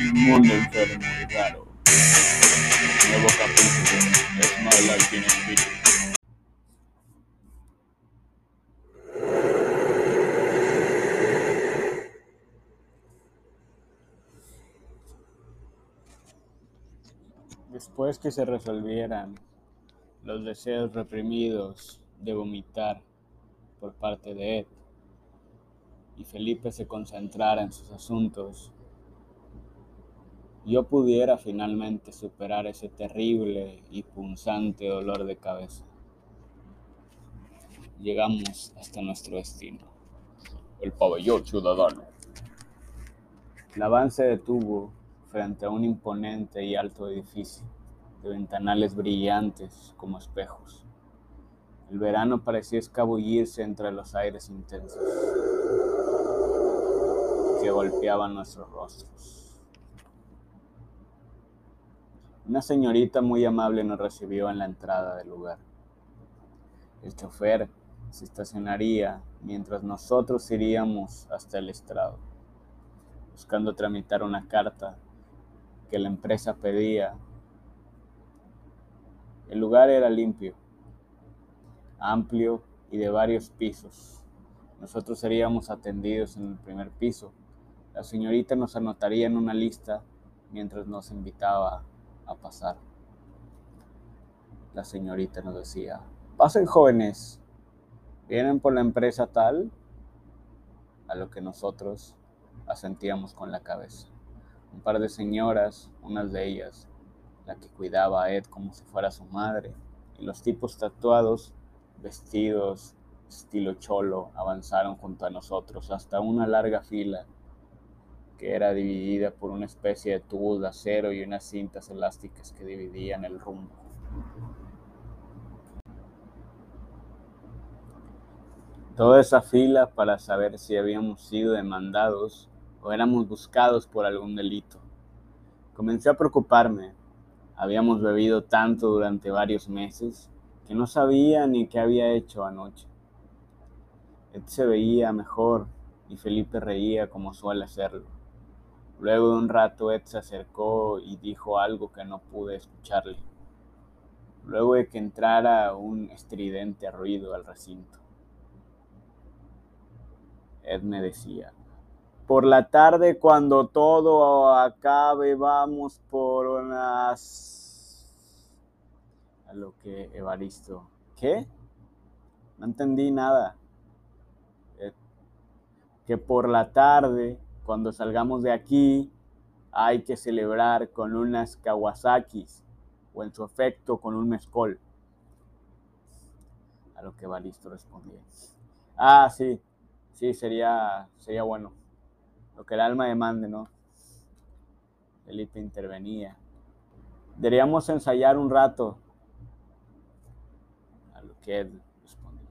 Un mundo enfermo y raro. Nuevo capítulo. Es My Life. Después que se resolvieran los deseos reprimidos de vomitar por parte de Ed y Felipe se concentrara en sus asuntos, yo pudiera finalmente superar ese terrible y punzante dolor de cabeza. Llegamos hasta nuestro destino, el pabellón ciudadano. La van se detuvo frente a un imponente y alto edificio de ventanales brillantes como espejos. El verano parecía escabullirse entre los aires intensos golpeaban nuestros rostros. Una señorita muy amable nos recibió en la entrada del lugar. El chofer se estacionaría mientras nosotros iríamos hasta el estrado, buscando tramitar una carta que la empresa pedía. El lugar era limpio, amplio y de varios pisos. Nosotros seríamos atendidos en el primer piso. La señorita nos anotaría en una lista mientras nos invitaba a pasar. La señorita nos decía, pasen jóvenes, vienen por la empresa tal, a lo que nosotros asentíamos con la cabeza. Un par de señoras, unas de ellas, la que cuidaba a Ed como si fuera su madre, y los tipos tatuados, vestidos estilo cholo, avanzaron junto a nosotros hasta una larga fila que era dividida por una especie de tubos de acero y unas cintas elásticas que dividían el rumbo. Toda esa fila para saber si habíamos sido demandados o éramos buscados por algún delito. Comencé a preocuparme. Habíamos bebido tanto durante varios meses que no sabía ni qué había hecho anoche. Ed se veía mejor y Felipe reía como suele hacerlo. Luego de un rato Ed se acercó y dijo algo que no pude escucharle. Luego de que entrara un estridente ruido al recinto. Ed me decía, por la tarde cuando todo acabe vamos por unas... A lo que Evaristo, ¿qué? No entendí nada. Que por la tarde cuando salgamos de aquí, hay que celebrar con unas Kawasakis o en su efecto con un mezcol. A lo que Balisto respondía. Ah, sí, sí, sería, sería bueno. Lo que el alma demande, ¿no? Felipe intervenía. Deberíamos ensayar un rato. A lo que él respondía.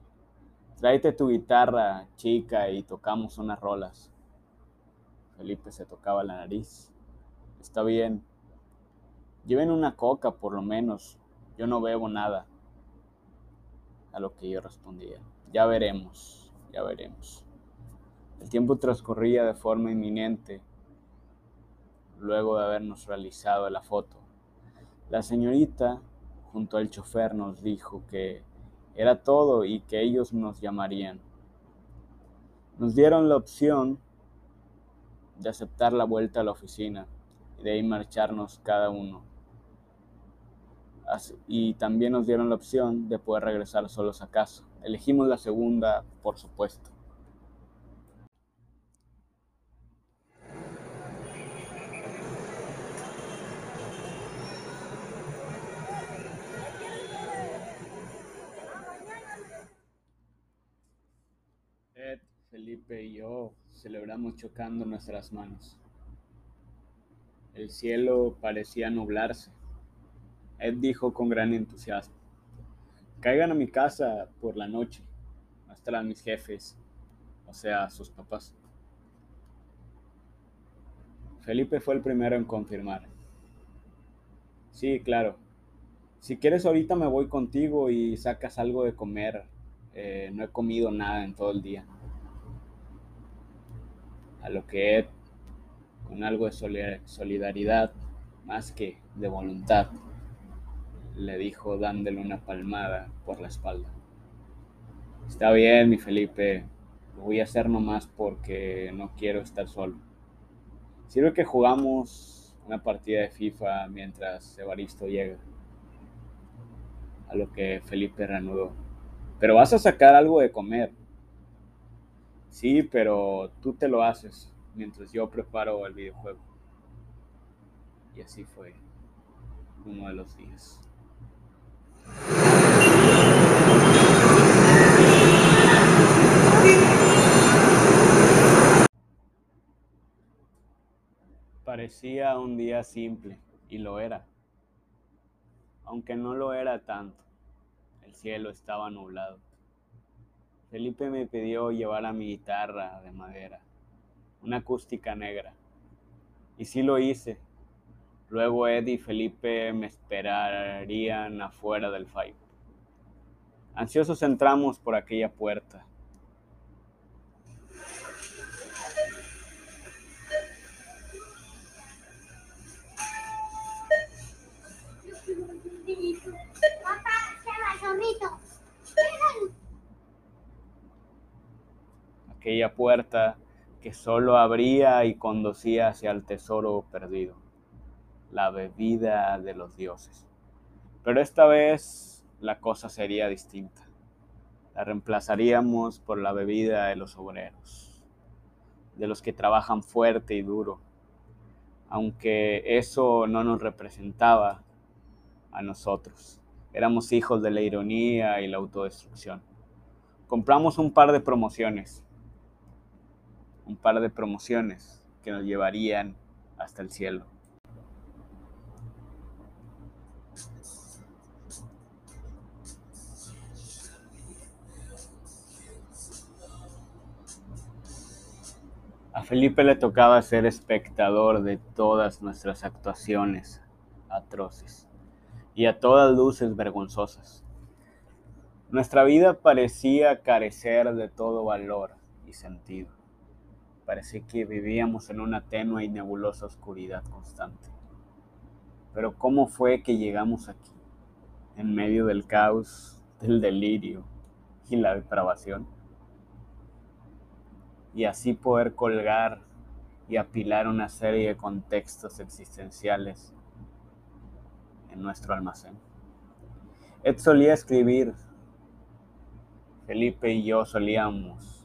Tráete tu guitarra, chica, y tocamos unas rolas. Felipe se tocaba la nariz. Está bien. Lleven una coca, por lo menos. Yo no bebo nada. A lo que yo respondía. Ya veremos, ya veremos. El tiempo transcurría de forma inminente luego de habernos realizado la foto. La señorita, junto al chofer, nos dijo que era todo y que ellos nos llamarían. Nos dieron la opción de aceptar la vuelta a la oficina y de ahí marcharnos cada uno. Y también nos dieron la opción de poder regresar solos a casa. Elegimos la segunda, por supuesto. Felipe y yo celebramos chocando nuestras manos. El cielo parecía nublarse. Ed dijo con gran entusiasmo, caigan a mi casa por la noche, no estarán mis jefes, o sea, sus papás. Felipe fue el primero en confirmar. Sí, claro. Si quieres ahorita me voy contigo y sacas algo de comer. Eh, no he comido nada en todo el día. A lo que Ed, con algo de solidaridad más que de voluntad, le dijo dándole una palmada por la espalda. Está bien, mi Felipe, lo voy a hacer nomás porque no quiero estar solo. Sirve que jugamos una partida de FIFA mientras Evaristo llega. A lo que Felipe reanudó. Pero vas a sacar algo de comer. Sí, pero tú te lo haces mientras yo preparo el videojuego. Y así fue uno de los días. Parecía un día simple, y lo era. Aunque no lo era tanto, el cielo estaba nublado. Felipe me pidió llevar a mi guitarra de madera, una acústica negra. Y sí lo hice. Luego Eddie y Felipe me esperarían afuera del Five. Ansiosos entramos por aquella puerta. Aquella puerta que solo abría y conducía hacia el tesoro perdido, la bebida de los dioses. Pero esta vez la cosa sería distinta. La reemplazaríamos por la bebida de los obreros, de los que trabajan fuerte y duro, aunque eso no nos representaba a nosotros. Éramos hijos de la ironía y la autodestrucción. Compramos un par de promociones, un par de promociones que nos llevarían hasta el cielo. A Felipe le tocaba ser espectador de todas nuestras actuaciones atroces y a todas luces vergonzosas. Nuestra vida parecía carecer de todo valor y sentido. Parecía que vivíamos en una tenue y nebulosa oscuridad constante. Pero ¿cómo fue que llegamos aquí, en medio del caos, del delirio y la depravación? Y así poder colgar y apilar una serie de contextos existenciales en nuestro almacén. Ed solía escribir, Felipe y yo solíamos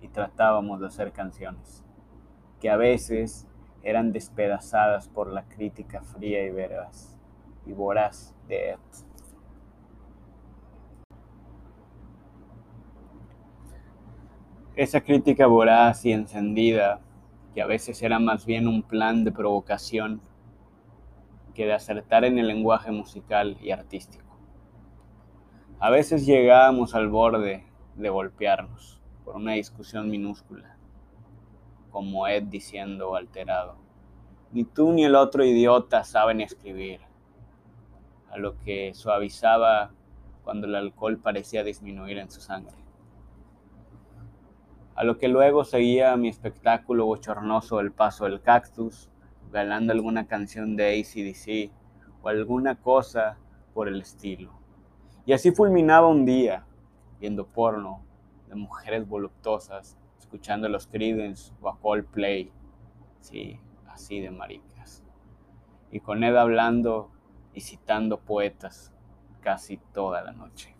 y tratábamos de hacer canciones, que a veces eran despedazadas por la crítica fría y veraz y voraz de Ed. Esa crítica voraz y encendida, que a veces era más bien un plan de provocación, de acertar en el lenguaje musical y artístico. A veces llegábamos al borde de golpearnos por una discusión minúscula, como Ed diciendo alterado, ni tú ni el otro idiota saben escribir, a lo que suavizaba cuando el alcohol parecía disminuir en su sangre. A lo que luego seguía mi espectáculo bochornoso El Paso del Cactus, galando alguna canción de ACDC o alguna cosa por el estilo. Y así fulminaba un día, viendo porno de mujeres voluptuosas, escuchando los Creedence o a Coldplay, sí, así de maricas. Y con Ed hablando y citando poetas casi toda la noche.